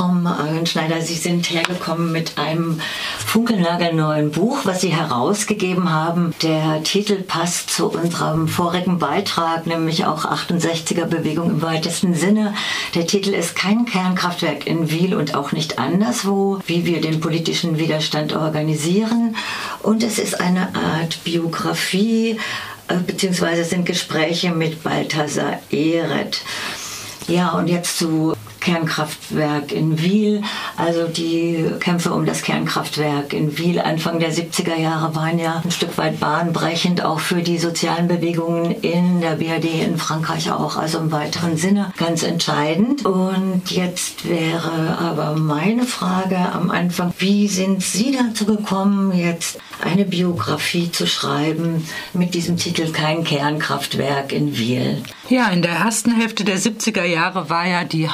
Frau Magenschneider, Sie sind hergekommen mit einem funkelnagelneuen Buch, was Sie herausgegeben haben. Der Titel passt zu unserem vorigen Beitrag, nämlich auch 68er Bewegung im weitesten Sinne. Der Titel ist Kein Kernkraftwerk in Wiel und auch nicht anderswo, wie wir den politischen Widerstand organisieren. Und es ist eine Art Biografie, äh, beziehungsweise sind Gespräche mit Balthasar Ehret. Ja, und jetzt zu Kernkraftwerk in Wiel. Also die Kämpfe um das Kernkraftwerk in Wiel Anfang der 70er Jahre waren ja ein Stück weit bahnbrechend, auch für die sozialen Bewegungen in der BRD, in Frankreich auch, also im weiteren Sinne ganz entscheidend. Und jetzt wäre aber meine Frage am Anfang, wie sind Sie dazu gekommen, jetzt eine Biografie zu schreiben mit diesem Titel Kein Kernkraftwerk in Wiel? Ja, in der ersten Hälfte der 70er Jahre war ja die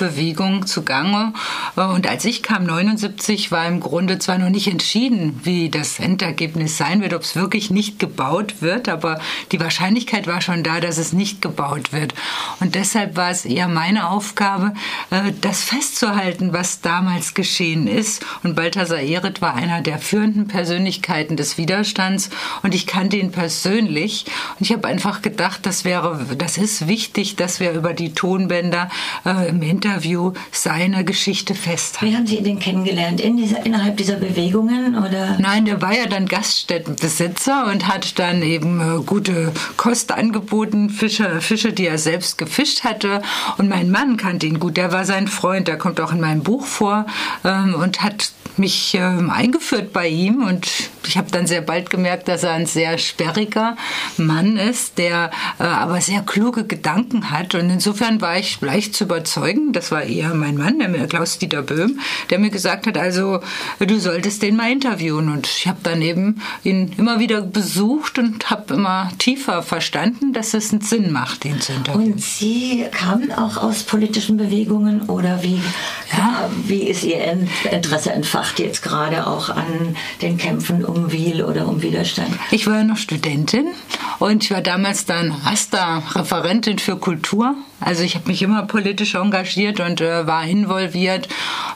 Hauptbewegung zugange. Und als ich kam, 79, war im Grunde zwar noch nicht entschieden, wie das Endergebnis sein wird, ob es wirklich nicht gebaut wird, aber die Wahrscheinlichkeit war schon da, dass es nicht gebaut wird. Und deshalb war es eher meine Aufgabe, äh, das festzuhalten, was damals geschehen ist. Und Balthasar Ehret war einer der führenden Persönlichkeiten des Widerstands und ich kannte ihn persönlich. Und ich habe einfach gedacht, das wäre, das ist wichtig, dass wir über die Tonbänder äh, im Interview seine Geschichte festhalten. Wie haben Sie den kennengelernt? In dieser, innerhalb dieser Bewegungen? Oder? Nein, der war ja dann Gaststättenbesitzer und hat dann eben äh, gute Kost angeboten, Fische, Fische, die er selbst gefischt hatte. Und mein Mann kannte ihn gut, der war sein Freund, der kommt auch in meinem Buch vor ähm, und hat mich ähm, eingeführt bei ihm und ich habe dann sehr bald gemerkt, dass er ein sehr sperriger Mann ist, der äh, aber sehr kluge Gedanken hat. Und insofern war ich leicht zu überzeugen. Das war eher mein Mann, der mir, Klaus-Dieter Böhm, der mir gesagt hat, also du solltest den mal interviewen. Und ich habe dann eben ihn immer wieder besucht und habe immer tiefer verstanden, dass es einen Sinn macht, ihn zu interviewen. Und Sie kamen auch aus politischen Bewegungen oder wie, ja. wie ist Ihr Interesse entfacht jetzt gerade auch an den Kämpfen um Wiel oder um Widerstand? Ich war ja noch Studentin und ich war damals dann Rasta-Referentin für Kultur. Also ich habe mich immer politisch engagiert und äh, war involviert.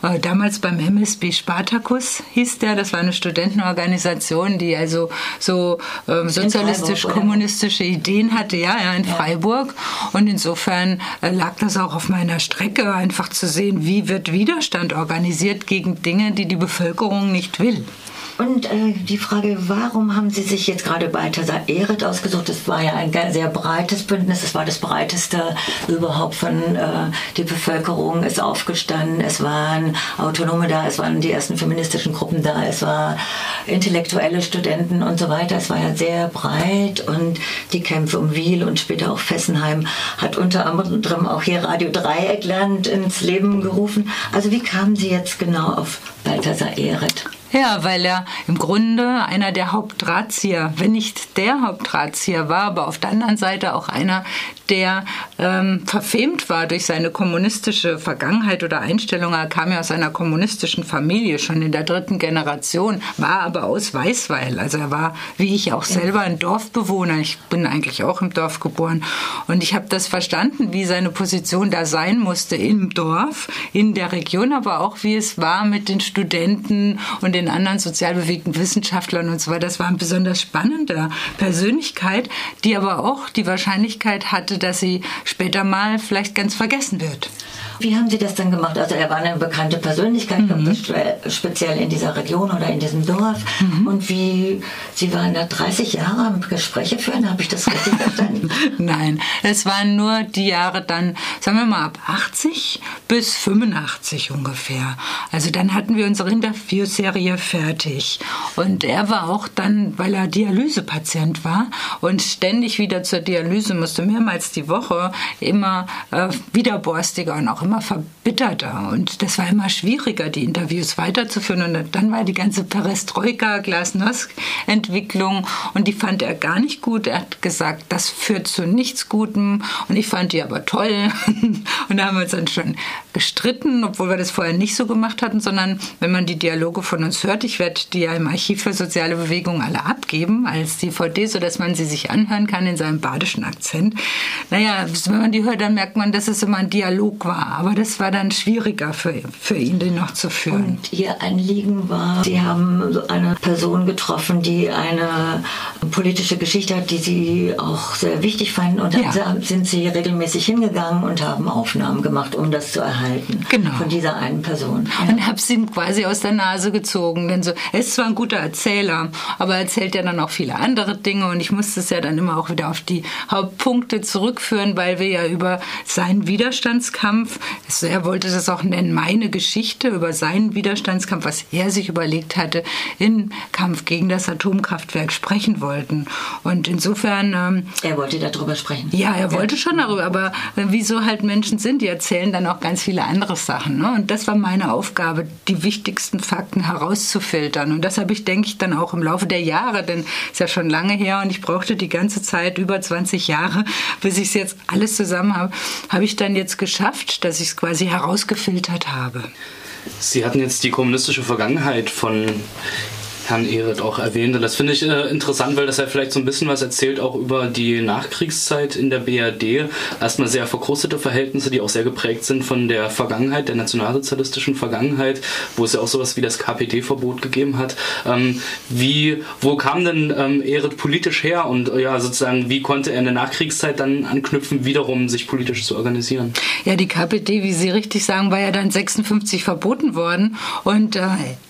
Äh, damals beim MSB Spartacus hieß der. Das war eine Studentenorganisation, die also so äh, sozialistisch-kommunistische Ideen hatte, ja, ja in ja. Freiburg. Und insofern äh, lag das auch auf meiner Strecke, einfach zu sehen, wie wird Widerstand organisiert gegen Dinge, die die Bevölkerung nicht will. Und äh, die Frage, warum haben Sie sich jetzt gerade Balthasar Ehret ausgesucht? Das war ja ein sehr breites Bündnis. Es war das breiteste überhaupt von äh, die Bevölkerung ist aufgestanden. Es waren Autonome da, es waren die ersten feministischen Gruppen da, es waren intellektuelle Studenten und so weiter. Es war ja sehr breit und die Kämpfe um Wiel und später auch Fessenheim hat unter anderem auch hier Radio Dreieckland ins Leben gerufen. Also wie kamen Sie jetzt genau auf Balthasar Ehret? Ja, weil er im Grunde einer der Hauptdrahtzieher, wenn nicht der Hauptdrahtzieher war, aber auf der anderen Seite auch einer, der ähm, verfemt war durch seine kommunistische Vergangenheit oder Einstellung. Er kam ja aus einer kommunistischen Familie, schon in der dritten Generation, war aber aus Weißweil. Also er war, wie ich auch selber, ein Dorfbewohner. Ich bin eigentlich auch im Dorf geboren. Und ich habe das verstanden, wie seine Position da sein musste im Dorf, in der Region, aber auch wie es war mit den Studenten und den den anderen sozial bewegten Wissenschaftlern und so weiter. Das war eine besonders spannende Persönlichkeit, die aber auch die Wahrscheinlichkeit hatte, dass sie später mal vielleicht ganz vergessen wird. Wie haben Sie das dann gemacht? Also er war eine bekannte Persönlichkeit, mhm. speziell in dieser Region oder in diesem Dorf. Mhm. Und wie, Sie waren da 30 Jahre am Gespräche führen, habe ich das richtig verstanden? Nein, es waren nur die Jahre dann, sagen wir mal ab 80 bis 85 ungefähr. Also dann hatten wir unsere Interviewserie fertig. Und er war auch dann, weil er Dialysepatient war und ständig wieder zur Dialyse musste, mehrmals die Woche, immer äh, widerborstiger und auch immer verbitterter und das war immer schwieriger, die Interviews weiterzuführen. Und dann war die ganze Perestroika, Glasnost-Entwicklung und die fand er gar nicht gut. Er hat gesagt, das führt zu nichts Gutem und ich fand die aber toll. und da haben wir uns dann schon gestritten, obwohl wir das vorher nicht so gemacht hatten, sondern wenn man die Dialoge von uns hört, ich werde die ja im Archiv für soziale Bewegungen alle abgeben als DVD, sodass man sie sich anhören kann in seinem badischen Akzent. Naja, wenn man die hört, dann merkt man, dass es immer ein Dialog war. Aber das war dann schwieriger für, für ihn, den noch zu führen. Und Ihr Anliegen war, Sie haben eine Person getroffen, die eine politische Geschichte hat, die Sie auch sehr wichtig fanden. Und dann ja. sind Sie regelmäßig hingegangen und haben Aufnahmen gemacht, um das zu erhalten. Genau. Von dieser einen Person. Ja. Und habe sie ihm quasi aus der Nase gezogen. Denn so, er ist zwar ein guter Erzähler, aber er erzählt ja dann auch viele andere Dinge. Und ich musste es ja dann immer auch wieder auf die Hauptpunkte zurückführen, weil wir ja über seinen Widerstandskampf, er wollte das auch nennen, meine Geschichte über seinen Widerstandskampf, was er sich überlegt hatte, im Kampf gegen das Atomkraftwerk sprechen wollten. Und insofern. Ähm, er wollte darüber sprechen. Ja, er wollte schon darüber, aber äh, wieso halt Menschen sind, die erzählen dann auch ganz viele andere Sachen. Ne? Und das war meine Aufgabe, die wichtigsten Fakten herauszufiltern. Und das habe ich, denke ich, dann auch im Laufe der Jahre, denn ist ja schon lange her und ich brauchte die ganze Zeit, über 20 Jahre, bis ich es jetzt alles zusammen habe, habe ich dann jetzt geschafft, dass ich es quasi herausgefiltert habe. Sie hatten jetzt die kommunistische Vergangenheit von Herrn Ehret auch erwähnt. Und das finde ich äh, interessant, weil das ja vielleicht so ein bisschen was erzählt auch über die Nachkriegszeit in der BRD. Erstmal sehr verkrustete Verhältnisse, die auch sehr geprägt sind von der Vergangenheit, der nationalsozialistischen Vergangenheit, wo es ja auch sowas wie das KPD-Verbot gegeben hat. Ähm, wie, wo kam denn ähm, Ehret politisch her und äh, ja, sozusagen, wie konnte er in der Nachkriegszeit dann anknüpfen, wiederum sich politisch zu organisieren? Ja, die KPD, wie Sie richtig sagen, war ja dann 56 verboten worden und äh,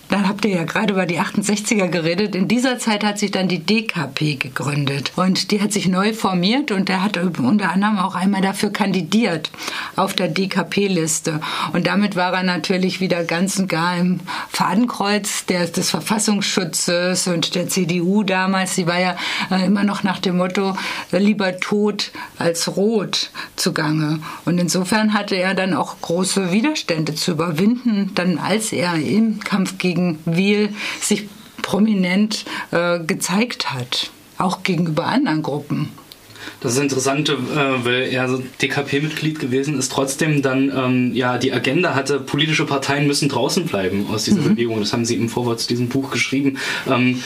dann habt ihr ja gerade über die 68er geredet. In dieser Zeit hat sich dann die DKP gegründet und die hat sich neu formiert und er hat unter anderem auch einmal dafür kandidiert auf der DKP-Liste. Und damit war er natürlich wieder ganz und gar im Fadenkreuz der, des Verfassungsschutzes und der CDU damals. Sie war ja äh, immer noch nach dem Motto äh, lieber tot als rot zugange. Und insofern hatte er dann auch große Widerstände zu überwinden, dann als er im Kampf gegen gegen Wiel sich prominent äh, gezeigt hat, auch gegenüber anderen Gruppen. Das ist interessant, äh, weil er DKP-Mitglied gewesen ist, trotzdem dann ähm, ja die Agenda hatte, politische Parteien müssen draußen bleiben aus dieser mhm. Bewegung. Das haben sie im Vorwort zu diesem Buch geschrieben. Ähm,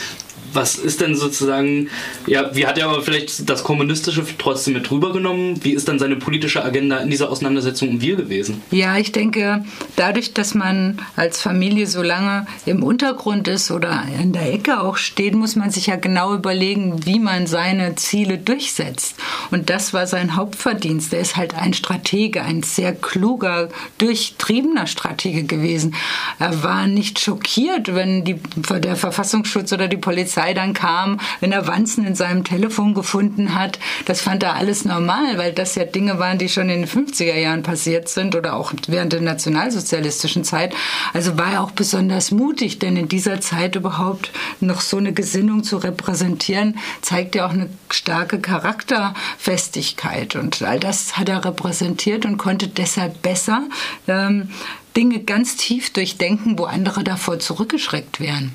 was ist denn sozusagen, ja, wie hat er aber vielleicht das Kommunistische trotzdem mit rübergenommen? Wie ist dann seine politische Agenda in dieser Auseinandersetzung um wir gewesen? Ja, ich denke, dadurch, dass man als Familie so lange im Untergrund ist oder in der Ecke auch steht, muss man sich ja genau überlegen, wie man seine Ziele durchsetzt. Und das war sein Hauptverdienst. Er ist halt ein Stratege, ein sehr kluger, durchtriebener Stratege gewesen. Er war nicht schockiert, wenn die, der Verfassungsschutz oder die Polizei Polizei dann kam, wenn er Wanzen in seinem Telefon gefunden hat. Das fand er alles normal, weil das ja Dinge waren, die schon in den 50er Jahren passiert sind oder auch während der nationalsozialistischen Zeit. Also war er auch besonders mutig, denn in dieser Zeit überhaupt noch so eine Gesinnung zu repräsentieren, zeigt ja auch eine starke Charakterfestigkeit. Und all das hat er repräsentiert und konnte deshalb besser ähm, Dinge ganz tief durchdenken, wo andere davor zurückgeschreckt wären.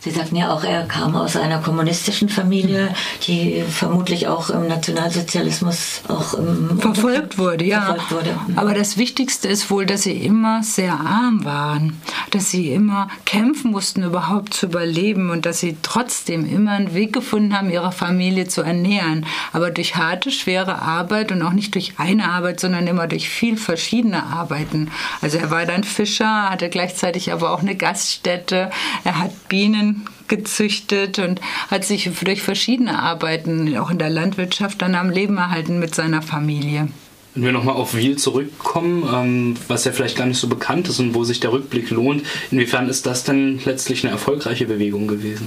Sie sagten ja auch, er kam aus einer kommunistischen Familie, die vermutlich auch im Nationalsozialismus auch im verfolgt wurde, ja. Verfolgt wurde. Aber das Wichtigste ist wohl, dass sie immer sehr arm waren, dass sie immer kämpfen mussten, überhaupt zu überleben und dass sie trotzdem immer einen Weg gefunden haben, ihre Familie zu ernähren. Aber durch harte, schwere Arbeit und auch nicht durch eine Arbeit, sondern immer durch viel verschiedene Arbeiten. Also er war dann Fischer, hatte gleichzeitig aber auch eine Gaststätte, er hat Bienen gezüchtet und hat sich durch verschiedene Arbeiten, auch in der Landwirtschaft, dann am Leben erhalten mit seiner Familie. Wenn wir nochmal auf Wiel zurückkommen, ähm, was ja vielleicht gar nicht so bekannt ist und wo sich der Rückblick lohnt, inwiefern ist das denn letztlich eine erfolgreiche Bewegung gewesen?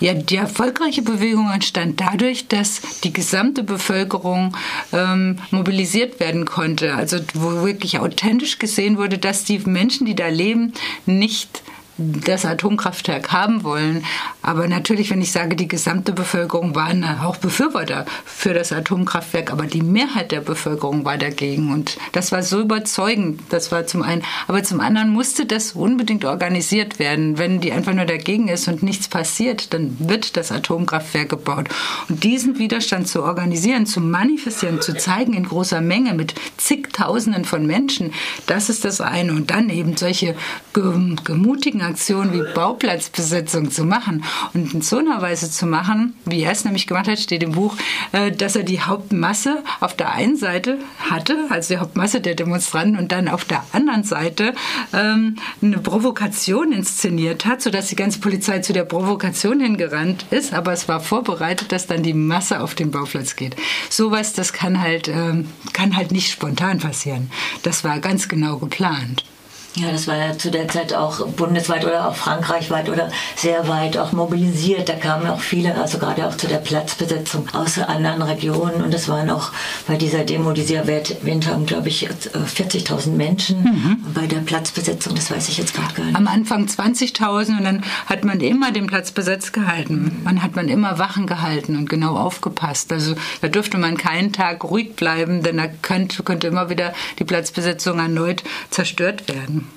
Ja, die erfolgreiche Bewegung entstand dadurch, dass die gesamte Bevölkerung ähm, mobilisiert werden konnte. Also wo wirklich authentisch gesehen wurde, dass die Menschen, die da leben, nicht das Atomkraftwerk haben wollen. Aber natürlich, wenn ich sage, die gesamte Bevölkerung waren auch Befürworter für das Atomkraftwerk, aber die Mehrheit der Bevölkerung war dagegen. Und das war so überzeugend. Das war zum einen. Aber zum anderen musste das unbedingt organisiert werden. Wenn die einfach nur dagegen ist und nichts passiert, dann wird das Atomkraftwerk gebaut. Und diesen Widerstand zu organisieren, zu manifestieren, zu zeigen in großer Menge mit zigtausenden von Menschen, das ist das eine. Und dann eben solche gemutigen Aktionen wie Bauplatzbesetzung zu machen und in so einer Weise zu machen, wie er es nämlich gemacht hat, steht im Buch, äh, dass er die Hauptmasse auf der einen Seite hatte, also die Hauptmasse der Demonstranten und dann auf der anderen Seite ähm, eine Provokation inszeniert hat, sodass die ganze Polizei zu der Provokation hingerannt ist, aber es war vorbereitet, dass dann die Masse auf den Bauplatz geht. Sowas, das kann halt, ähm, kann halt nicht spontan passieren. Das war ganz genau geplant. Ja, das war ja zu der Zeit auch bundesweit oder auch frankreichweit oder sehr weit auch mobilisiert. Da kamen auch viele, also gerade auch zu der Platzbesetzung aus anderen Regionen. Und es waren auch bei dieser Demo, die sie erwähnt haben, glaube ich, 40.000 Menschen mhm. bei der Platzbesetzung. Das weiß ich jetzt gerade gar nicht. Am Anfang 20.000 und dann hat man immer den Platz besetzt gehalten. Man hat man immer Wachen gehalten und genau aufgepasst. Also da dürfte man keinen Tag ruhig bleiben, denn da könnte, könnte immer wieder die Platzbesetzung erneut zerstört werden.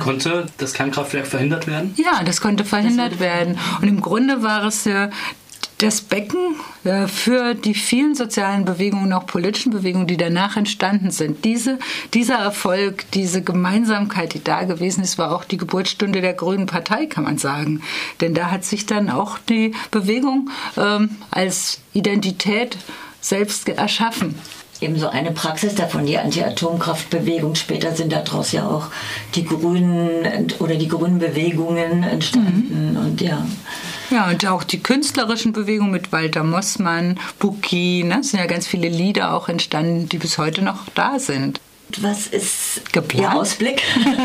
Konnte das Kernkraftwerk verhindert werden? Ja, das konnte verhindert das werden. Und im Grunde war es ja das Becken für die vielen sozialen Bewegungen, auch politischen Bewegungen, die danach entstanden sind. Diese, dieser Erfolg, diese Gemeinsamkeit, die da gewesen ist, war auch die Geburtsstunde der Grünen Partei, kann man sagen. Denn da hat sich dann auch die Bewegung ähm, als Identität selbst erschaffen ebenso eine Praxis davon, die Anti-Atomkraftbewegung. Später sind daraus ja auch die Grünen oder die grünen Bewegungen entstanden. Mhm. Und ja. Ja, und auch die künstlerischen Bewegungen mit Walter Mossmann, Buki, ne, sind ja ganz viele Lieder auch entstanden, die bis heute noch da sind. Was ist Geplant? Ihr Ausblick?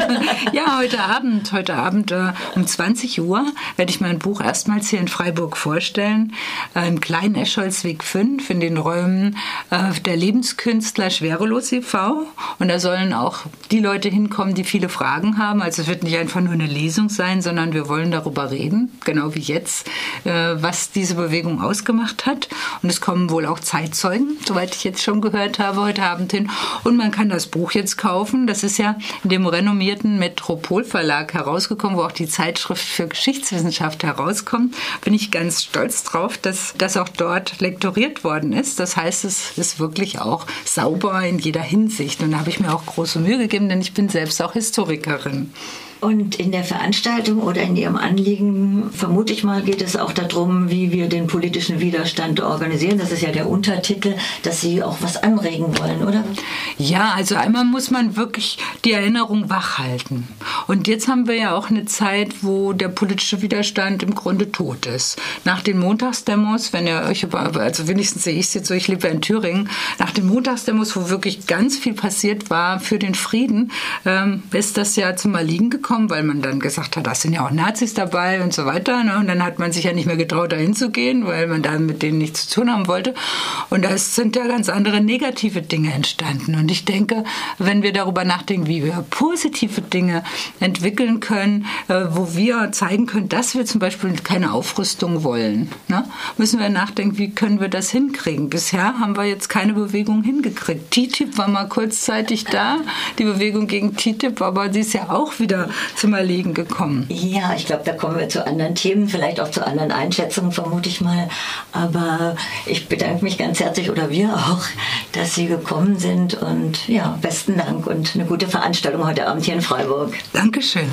ja, heute Abend, heute Abend äh, um 20 Uhr werde ich mein Buch erstmals hier in Freiburg vorstellen. Äh, Im kleinen Escholzweg 5 in den Räumen äh, der Lebenskünstler Schwerelos e.V. Und da sollen auch die Leute hinkommen, die viele Fragen haben. Also es wird nicht einfach nur eine Lesung sein, sondern wir wollen darüber reden, genau wie jetzt, äh, was diese Bewegung ausgemacht hat. Und es kommen wohl auch Zeitzeugen, soweit ich jetzt schon gehört habe, heute Abend hin. Und man kann das Buch jetzt kaufen. Das ist ja in dem renommierten Metropolverlag herausgekommen, wo auch die Zeitschrift für Geschichtswissenschaft herauskommt. Bin ich ganz stolz drauf, dass das auch dort lektoriert worden ist. Das heißt, es ist wirklich auch sauber in jeder Hinsicht. Und da habe ich mir auch große Mühe gegeben, denn ich bin selbst auch Historikerin. Und in der Veranstaltung oder in Ihrem Anliegen, vermute ich mal, geht es auch darum, wie wir den politischen Widerstand organisieren. Das ist ja der Untertitel, dass Sie auch was anregen wollen, oder? Ja, also einmal muss man wirklich die Erinnerung wachhalten. Und jetzt haben wir ja auch eine Zeit, wo der politische Widerstand im Grunde tot ist. Nach den Montagsdemos, wenn ihr euch, also wenigstens sehe ich es jetzt so, ich lebe in Thüringen, nach den Montagsdemos, wo wirklich ganz viel passiert war für den Frieden, ähm, ist das ja zum Erliegen gekommen gekommen, weil man dann gesagt hat, da sind ja auch Nazis dabei und so weiter. Ne? Und dann hat man sich ja nicht mehr getraut, dahin zu gehen, weil man da mit denen nichts zu tun haben wollte. Und da sind ja ganz andere negative Dinge entstanden. Und ich denke, wenn wir darüber nachdenken, wie wir positive Dinge entwickeln können, äh, wo wir zeigen können, dass wir zum Beispiel keine Aufrüstung wollen, ne? müssen wir nachdenken, wie können wir das hinkriegen. Bisher haben wir jetzt keine Bewegung hingekriegt. TTIP war mal kurzzeitig da, die Bewegung gegen TTIP, aber sie ist ja auch wieder zum Erliegen gekommen. Ja, ich glaube, da kommen wir zu anderen Themen, vielleicht auch zu anderen Einschätzungen, vermute ich mal. Aber ich bedanke mich ganz herzlich oder wir auch, dass Sie gekommen sind und ja, besten Dank und eine gute Veranstaltung heute Abend hier in Freiburg. Dankeschön.